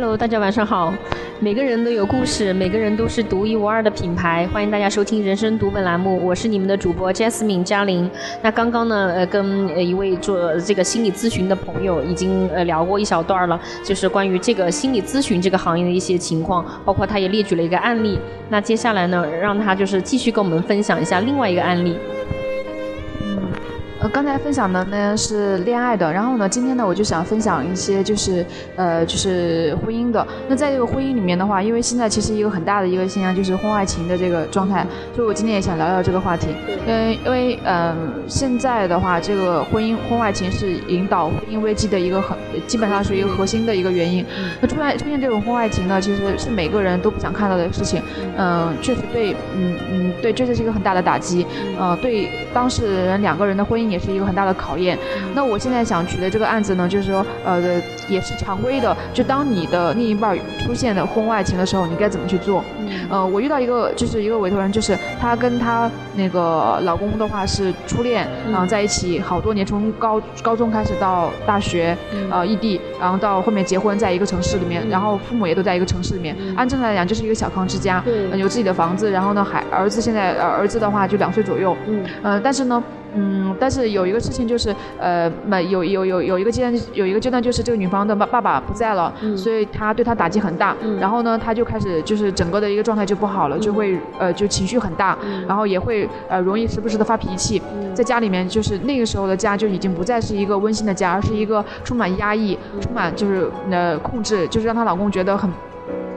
Hello，大家晚上好。每个人都有故事，每个人都是独一无二的品牌。欢迎大家收听《人生读本》栏目，我是你们的主播 Jasmine 嘉玲。那刚刚呢，呃，跟一位做这个心理咨询的朋友已经呃聊过一小段了，就是关于这个心理咨询这个行业的一些情况，包括他也列举了一个案例。那接下来呢，让他就是继续跟我们分享一下另外一个案例。呃，刚才分享的呢是恋爱的，然后呢，今天呢我就想分享一些就是呃就是婚姻的。那在这个婚姻里面的话，因为现在其实一个很大的一个现象就是婚外情的这个状态，所以我今天也想聊聊这个话题。嗯，因为嗯现在的话，这个婚姻婚外情是引导婚姻危机的一个很基本上是一个核心的一个原因。那出现出现这种婚外情呢，其实是每个人都不想看到的事情。嗯，确实对，嗯嗯对，这就是一个很大的打击。呃，对当事人两个人的婚姻。也是一个很大的考验。那我现在想举的这个案子呢，就是说，呃，也是常规的。就当你的另一半出现的婚外情的时候，你该怎么去做？呃，我遇到一个就是一个委托人，就是她跟她那个老公的话是初恋，然后在一起好多年，从高高中开始到大学，呃，异地，然后到后面结婚，在一个城市里面，然后父母也都在一个城市里面。按正常来讲，就是一个小康之家，有自己的房子。然后呢，还儿子现在儿子的话就两岁左右。嗯，呃，但是呢。嗯，但是有一个事情就是，呃，没有有有有一个阶段，有一个阶段就是这个女方的爸爸爸不在了，所以他对他打击很大，然后呢，他就开始就是整个的一个状态就不好了，就会呃就情绪很大，然后也会呃容易时不时的发脾气，在家里面就是那个时候的家就已经不再是一个温馨的家，而是一个充满压抑、充满就是呃控制，就是让她老公觉得很。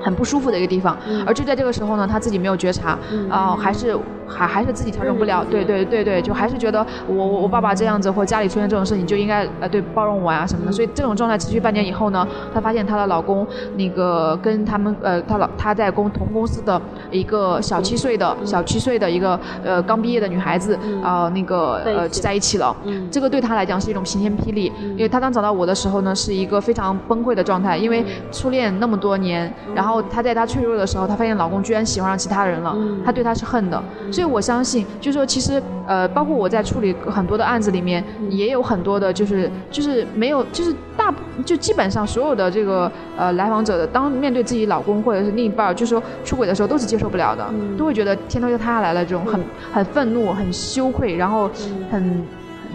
很不舒服的一个地方，而就在这个时候呢，她自己没有觉察，啊，还是还还是自己调整不了，对对对对，就还是觉得我我我爸爸这样子或家里出现这种事情就应该呃对包容我呀什么的，所以这种状态持续半年以后呢，她发现她的老公那个跟他们呃她老她在公同公司的一个小七岁的小七岁的一个呃刚毕业的女孩子啊那个呃在一起了，这个对她来讲是一种晴天霹雳，因为她当找到我的时候呢是一个非常崩溃的状态，因为初恋那么多年，然后。然后她在她脆弱的时候，她发现老公居然喜欢上其他人了，她对他是恨的。所以我相信，就是说，其实呃，包括我在处理很多的案子里面，也有很多的，就是就是没有，就是大就基本上所有的这个呃来访者的，当面对自己老公或者是另一半，就是说出轨的时候，都是接受不了的，都会觉得天都要塌下来了，这种很很愤怒、很羞愧，然后很。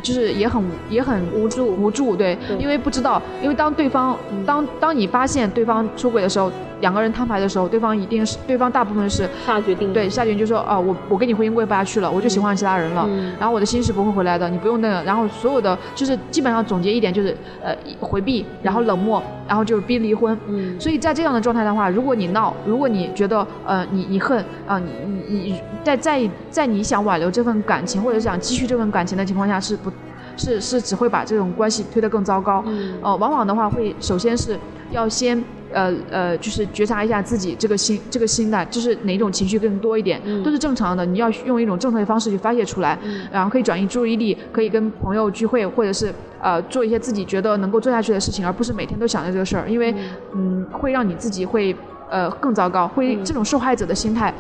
就是也很也很无助。无助，对，因为不知道，因为当对方当当你发现对方出轨的时候，两个人摊牌的时候，对方一定是对方大部分是下决定，对，下决定就说啊，我我跟你婚姻过不下去了，我就喜欢其他人了，然后我的心是不会回来的，你不用那个，然后所有的就是基本上总结一点就是呃回避，然后冷漠，然后就是逼离婚，嗯，所以在这样的状态的话，如果你闹，如果你觉得呃你你恨啊你你你在在在你想挽留这份感情或者想继续这份感情的情况下是不。是是只会把这种关系推得更糟糕，呃，往往的话会首先是要先呃呃，就是觉察一下自己这个心这个心态，就是哪种情绪更多一点，都是正常的。你要用一种正确的方式去发泄出来，然后可以转移注意力，可以跟朋友聚会，或者是呃做一些自己觉得能够做下去的事情，而不是每天都想着这个事儿，因为嗯会让你自己会呃更糟糕，会这种受害者的心态。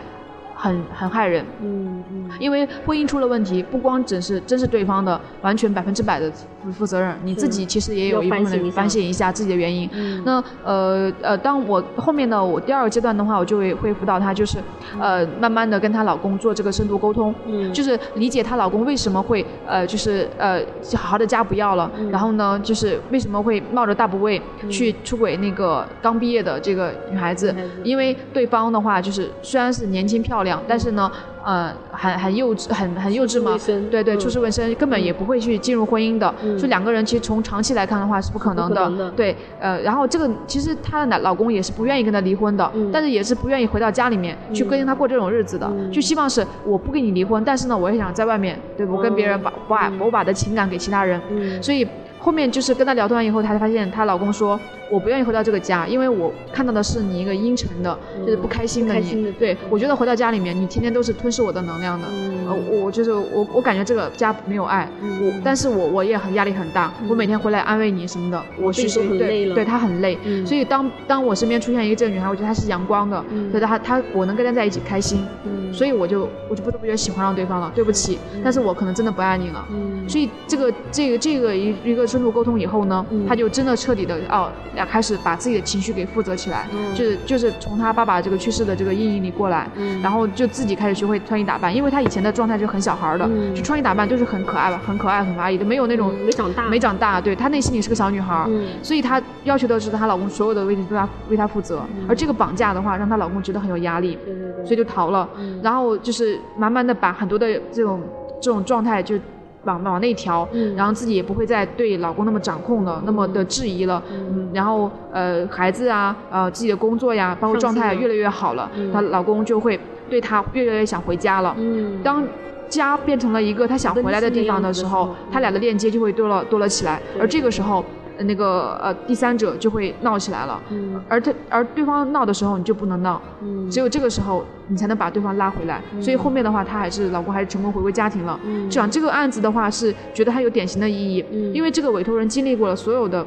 很很害人，嗯嗯，因为婚姻出了问题，不光只是真是对方的完全百分之百的负负责任，你自己其实也有一部分反省一下自己的原因。那呃呃，当我后面的，我第二个阶段的话，我就会会辅导她，就是呃慢慢的跟她老公做这个深度沟通，嗯，就是理解她老公为什么会呃就是呃好好的家不要了，然后呢就是为什么会冒着大不畏去出轨那个刚毕业的这个女孩子，因为对方的话就是虽然是年轻漂亮。但是呢，呃，很很幼稚，很很幼稚嘛。对对，出世未深，根本也不会去进入婚姻的。所以两个人其实从长期来看的话是不可能的。对，呃，然后这个其实她的男老公也是不愿意跟她离婚的，但是也是不愿意回到家里面去跟她过这种日子的，就希望是我不跟你离婚，但是呢，我也想在外面，对我跟别人把把我把的情感给其他人。所以。后面就是跟她聊完以后，她才发现她老公说：“我不愿意回到这个家，因为我看到的是你一个阴沉的，就是不开心的你。对我觉得回到家里面，你天天都是吞噬我的能量的。呃，我就是我，我感觉这个家没有爱。我，但是我我也很压力很大。我每天回来安慰你什么的，我其实很累了。对他很累。所以当当我身边出现一个这个女孩，我觉得她是阳光的，所以她她我能跟她在一起开心。所以我就我就不知不觉喜欢上对方了。对不起，但是我可能真的不爱你了。所以这个这个这个一一个。深度沟通以后呢，他就真的彻底的哦，要开始把自己的情绪给负责起来，就是就是从他爸爸这个去世的这个阴影里过来，然后就自己开始学会穿衣打扮，因为他以前的状态就很小孩的，就穿衣打扮就是很可爱吧，很可爱很阿姨的，没有那种没长大，没长大，对她内心里是个小女孩，所以她要求的是她老公所有的问题都要为她负责，而这个绑架的话让她老公觉得很有压力，所以就逃了，然后就是慢慢的把很多的这种这种状态就。往往内调，然后自己也不会再对老公那么掌控了，那么的质疑了。嗯，然后呃孩子啊，呃自己的工作呀，包括状态越来越好了，她老公就会对她越来越想回家了。嗯，当家变成了一个他想回来的地方的时候，他俩的链接就会多了多了起来。而这个时候。那个呃，第三者就会闹起来了，而他而对方闹的时候，你就不能闹，只有这个时候你才能把对方拉回来。所以后面的话，他还是老公还是成功回归家庭了。讲这个案子的话，是觉得它有典型的意义，因为这个委托人经历过了所有的。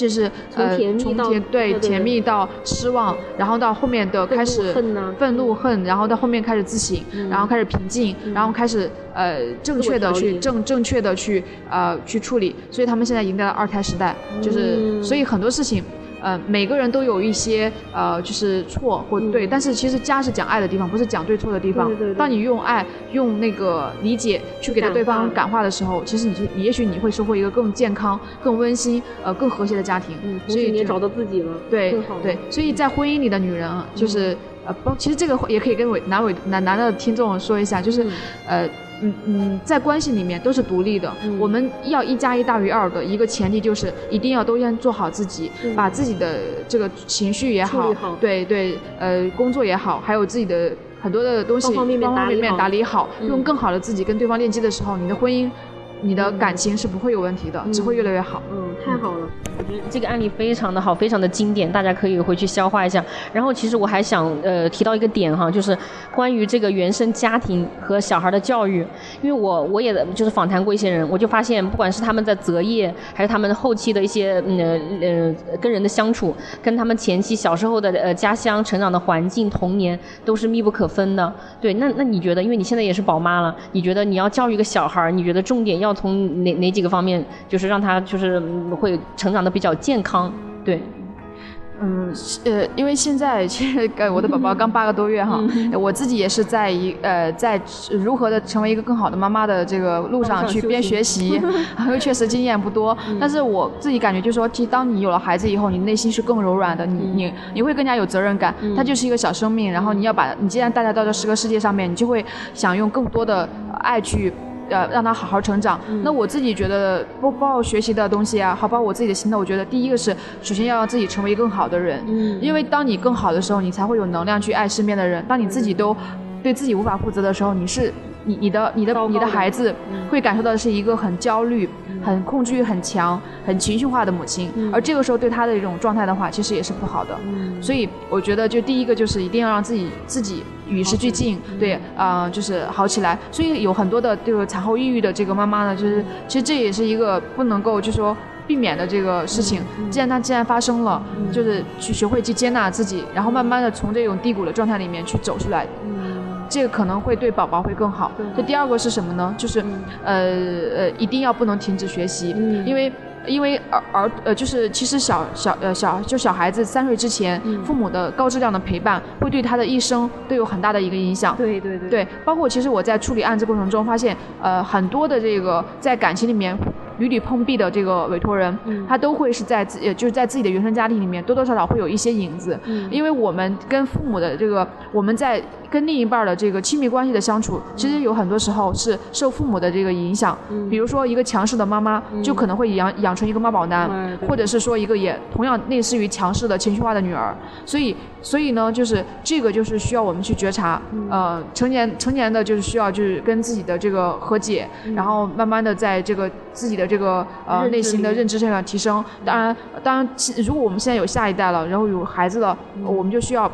就是呃，从甜对甜蜜到失望，然后到后面的开始愤怒恨，然后到后面开始自省，然后开始平静，然后开始呃正确的去正正确的去呃去处理，所以他们现在迎来了二胎时代，就是所以很多事情。呃，每个人都有一些呃，就是错或对，但是其实家是讲爱的地方，不是讲对错的地方。对对。当你用爱、用那个理解去给到对方感化的时候，其实你就也许你会收获一个更健康、更温馨、呃更和谐的家庭。嗯。所以你也找到自己了。对。对。所以在婚姻里的女人啊，就是呃，包其实这个也可以跟伟男伟男男的听众说一下，就是呃。嗯嗯，在关系里面都是独立的。我们要一加一大于二的一个前提就是一定要都先做好自己，把自己的这个情绪也好，对对，呃，工作也好，还有自己的很多的东西，方方面面打理好，用更好的自己跟对方链接的时候，你的婚姻。你的感情是不会有问题的，只会越来越好。嗯，太好了，我觉得这个案例非常的好，非常的经典，大家可以回去消化一下。然后，其实我还想呃提到一个点哈，就是关于这个原生家庭和小孩的教育，因为我我也就是访谈过一些人，我就发现，不管是他们在择业，还是他们后期的一些呃呃跟人的相处，跟他们前期小时候的呃家乡成长的环境、童年都是密不可分的。对，那那你觉得，因为你现在也是宝妈了，你觉得你要教育一个小孩，你觉得重点要？从哪哪几个方面，就是让他就是会成长的比较健康，对。嗯，呃，因为现在其实呃我的宝宝刚八个多月哈，我自己也是在一呃在如何的成为一个更好的妈妈的这个路上去边学习，因为确实经验不多，但是我自己感觉就是说，其实当你有了孩子以后，你内心是更柔软的，你你你会更加有责任感，他就是一个小生命，然后你要把你既然带他到这十个世界上面，你就会想用更多的爱去。呃，让他好好成长。那我自己觉得，包包括学习的东西啊，好，包括我自己的心态，我觉得第一个是，首先要让自己成为更好的人。嗯。因为当你更好的时候，你才会有能量去爱身边的人。当你自己都对自己无法负责的时候，你是你你的你的你的孩子会感受到的是一个很焦虑。很控制欲很强、很情绪化的母亲，而这个时候对他的一种状态的话，其实也是不好的。所以我觉得，就第一个就是一定要让自己自己与时俱进，对，啊，就是好起来。所以有很多的这个产后抑郁的这个妈妈呢，就是其实这也是一个不能够就说避免的这个事情。既然它既然发生了，就是去学会去接纳自己，然后慢慢的从这种低谷的状态里面去走出来。这个可能会对宝宝会更好。这第二个是什么呢？就是，呃呃，一定要不能停止学习，因为因为儿儿呃，就是其实小小呃小就小孩子三岁之前，父母的高质量的陪伴会对他的一生都有很大的一个影响。对对对。对，包括其实我在处理案子过程中发现，呃，很多的这个在感情里面。屡屡碰壁的这个委托人，他都会是在自就是在自己的原生家庭里面多多少少会有一些影子，因为我们跟父母的这个我们在跟另一半的这个亲密关系的相处，其实有很多时候是受父母的这个影响。比如说一个强势的妈妈，就可能会养养成一个妈宝男，或者是说一个也同样类似于强势的情绪化的女儿。所以所以呢，就是这个就是需要我们去觉察。呃，成年成年的就是需要就是跟自己的这个和解，然后慢慢的在这个自己的。这个呃内心的认知上要提升，当然当然，如果我们现在有下一代了，然后有孩子了，我们就需要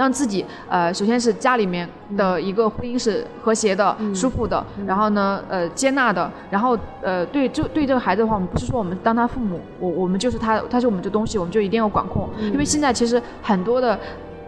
让自己呃，首先是家里面的一个婚姻是和谐的、舒服的，然后呢呃接纳的，然后呃对就对这个孩子的话，我们不是说我们当他父母，我我们就是他，他是我们这东西，我们就一定要管控，因为现在其实很多的，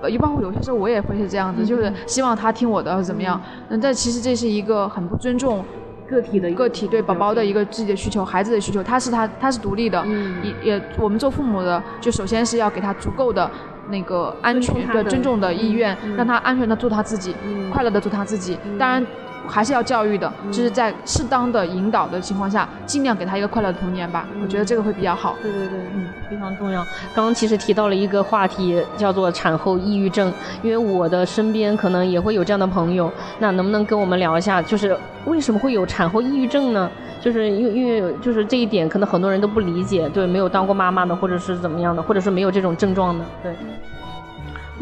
呃，包括有些时候我也会是这样子，就是希望他听我的怎么样，嗯，但其实这是一个很不尊重。个体的个体对宝宝的一个自己的需求，孩子的需求，他是他他是独立的，也也我们做父母的，就首先是要给他足够的那个安全的尊重的意愿，让他安全的做他自己，快乐的做他自己。当然。还是要教育的，就是在适当的引导的情况下，尽量给他一个快乐的童年吧。我觉得这个会比较好。对对对，嗯，非常重要。刚刚其实提到了一个话题，叫做产后抑郁症，因为我的身边可能也会有这样的朋友。那能不能跟我们聊一下，就是为什么会有产后抑郁症呢？就是因为因为就是这一点，可能很多人都不理解，对，没有当过妈妈的，或者是怎么样的，或者是没有这种症状的，对。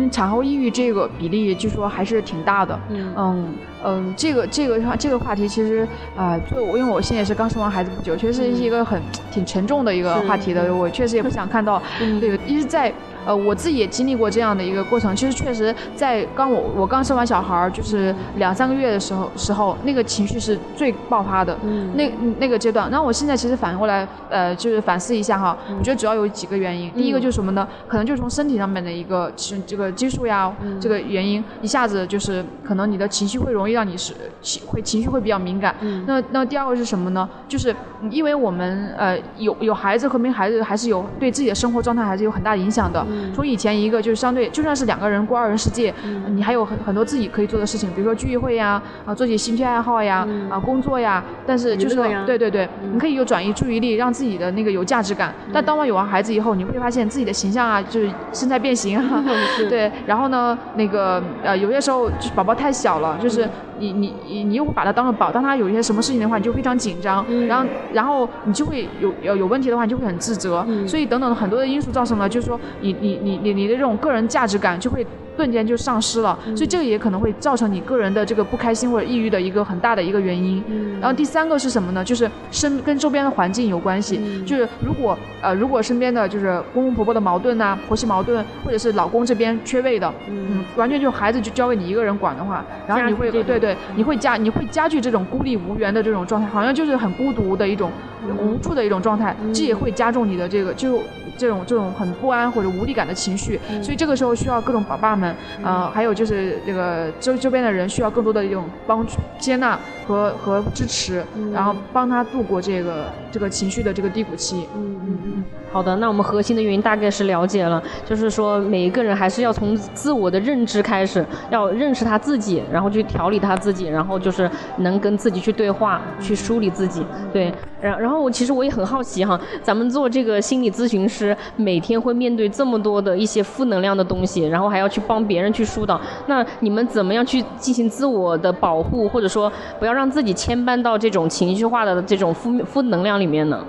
嗯，产后抑郁这个比例据说还是挺大的。嗯嗯嗯，这个这个话这个话题其实啊，就因为我现在也是刚生完孩子不久，确实是一个很挺沉重的一个话题的。我确实也不想看到，对，一直在。呃，我自己也经历过这样的一个过程。其实确实，在刚我我刚生完小孩儿，就是两三个月的时候时候，那个情绪是最爆发的。嗯。那那个阶段，那我现在其实反过来，呃，就是反思一下哈，我觉得主要有几个原因。第一个就是什么呢？可能就是从身体上面的一个是这个激素呀，这个原因，一下子就是可能你的情绪会容易让你是情会情绪会比较敏感。嗯。那那第二个是什么呢？就是因为我们呃有有孩子和没孩子还是有对自己的生活状态还是有很大影响的。从以前一个就是相对，就算是两个人过二人世界，你还有很很多自己可以做的事情，比如说聚会呀，啊，做些兴趣爱好呀，啊，工作呀。但是就是对对对，你可以有转移注意力，让自己的那个有价值感。但当我有完孩子以后，你会发现自己的形象啊，就是身材变形啊。对，然后呢，那个呃，有些时候就宝宝太小了，就是你你你你又把他当做宝，当他有一些什么事情的话，你就非常紧张，然后然后你就会有有有问题的话，你就会很自责。所以等等很多的因素造成了，就是说你你你。你你的这种个人价值感就会。瞬间就丧失了，所以这个也可能会造成你个人的这个不开心或者抑郁的一个很大的一个原因。然后第三个是什么呢？就是身跟周边的环境有关系。就是如果呃如果身边的就是公公婆婆的矛盾呐，婆媳矛盾，或者是老公这边缺位的，嗯，完全就孩子就交给你一个人管的话，然后你会对对，你会加你会加剧这种孤立无援的这种状态，好像就是很孤独的一种无助的一种状态，这也会加重你的这个就这种这种很不安或者无力感的情绪。所以这个时候需要各种宝爸们。呃，还有就是这个周周边的人需要更多的一种帮助、接纳和和支持，然后帮他度过这个这个情绪的这个低谷期。嗯嗯嗯。好的，那我们核心的原因大概是了解了，就是说每一个人还是要从自我的认知开始，要认识他自己，然后去调理他自己，然后就是能跟自己去对话，去梳理自己。对，然然后我其实我也很好奇哈，咱们做这个心理咨询师，每天会面对这么多的一些负能量的东西，然后还要去帮别人去疏导，那你们怎么样去进行自我的保护，或者说不要让自己牵绊到这种情绪化的这种负负能量里面呢？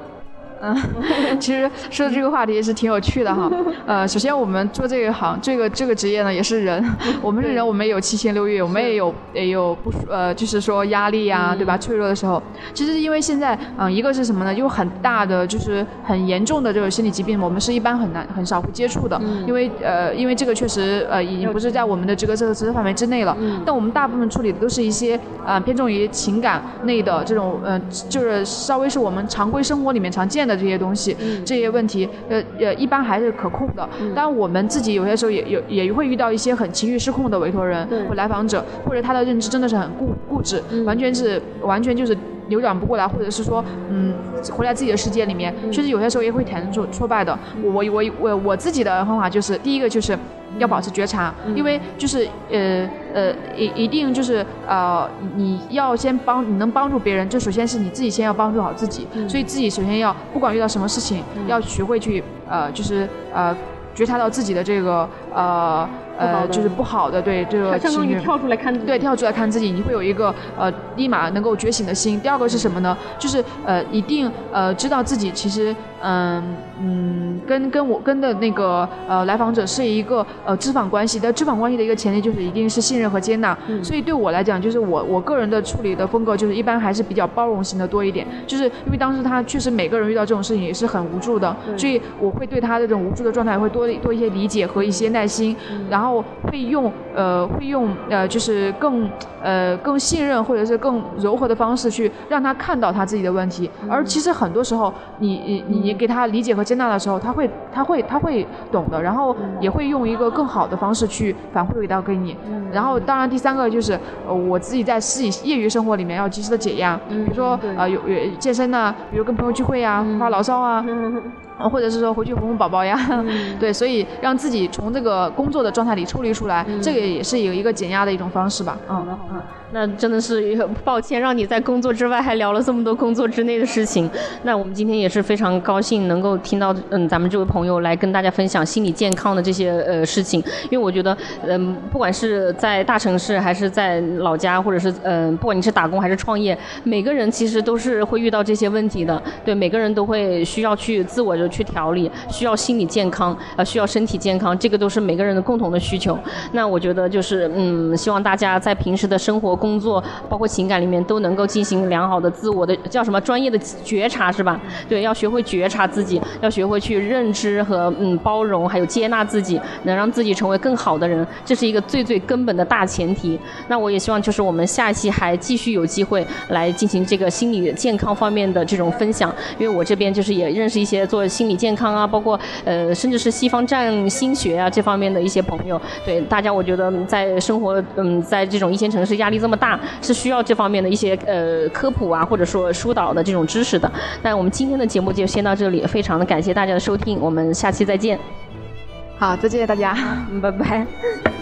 嗯，其实说的这个话题也是挺有趣的哈。呃，首先我们做这一行，这个这个职业呢也是人，我们是人，我们也有七情六欲，我们也有也有不呃，就是说压力呀，对吧？脆弱的时候，其实因为现在嗯，一个是什么呢？有很大的就是很严重的这种心理疾病，我们是一般很难很少会接触的，因为呃，因为这个确实呃已经不是在我们的这个这个知识范围之内了。但我们大部分处理的都是一些呃偏重于情感类的这种呃，就是稍微是我们常规生活里面常见的。的这些东西，这些问题，呃呃，一般还是可控的。当然，我们自己有些时候也有也会遇到一些很情绪失控的委托人或来访者，或者他的认知真的是很固固执，完全是完全就是扭转不过来，或者是说，嗯，活在自己的世界里面。确实有些时候也会产生挫挫败的。我我我我自己的方法就是，第一个就是。要保持觉察，因为就是呃呃一一定就是呃你要先帮你能帮助别人，就首先是你自己先要帮助好自己，所以自己首先要不管遇到什么事情，要学会去呃就是呃觉察到自己的这个呃。呃，就是不好的，对这个情绪，跳出来看自己，对，跳出来看自己，你会有一个呃立马能够觉醒的心。第二个是什么呢？就是呃一定呃知道自己其实嗯嗯跟跟我跟的那个呃来访者是一个呃知访关系但，知访关系的一个前提就是一定是信任和接纳。所以对我来讲，就是我我个人的处理的风格就是一般还是比较包容型的多一点，就是因为当时他确实每个人遇到这种事情也是很无助的，所以我会对他这种无助的状态会多多一些理解和一些耐心，然后。会用呃会用呃就是更呃更信任或者是更柔和的方式去让他看到他自己的问题，而其实很多时候你你你给他理解和接纳的时候，他会。他会他会懂的，然后也会用一个更好的方式去反馈到给你。然后当然第三个就是呃我自己在自己业余生活里面要及时的解压，比如说呃有有健身呐，比如跟朋友聚会啊，发牢骚啊。啊，或者是说回去哄哄宝宝呀，对，所以让自己从这个工作的状态里抽离出来，这个也是有一个减压的一种方式吧。嗯嗯。那真的是抱歉，让你在工作之外还聊了这么多工作之内的事情。那我们今天也是非常高兴能够听到，嗯，咱们这位朋友来跟大家分享心理健康的这些呃事情。因为我觉得，嗯，不管是在大城市还是在老家，或者是嗯，不管你是打工还是创业，每个人其实都是会遇到这些问题的。对，每个人都会需要去自我的去调理，需要心理健康，呃，需要身体健康，这个都是每个人的共同的需求。那我觉得就是，嗯，希望大家在平时的生活。工作包括情感里面都能够进行良好的自我的叫什么专业的觉察是吧？对，要学会觉察自己，要学会去认知和嗯包容，还有接纳自己，能让自己成为更好的人，这是一个最最根本的大前提。那我也希望就是我们下一期还继续有机会来进行这个心理健康方面的这种分享，因为我这边就是也认识一些做心理健康啊，包括呃甚至是西方占星学啊这方面的一些朋友。对大家，我觉得在生活嗯在这种一线城市压力这么。这么大是需要这方面的一些呃科普啊，或者说疏导的这种知识的。那我们今天的节目就先到这里，非常的感谢大家的收听，我们下期再见。好，再见大家，拜拜。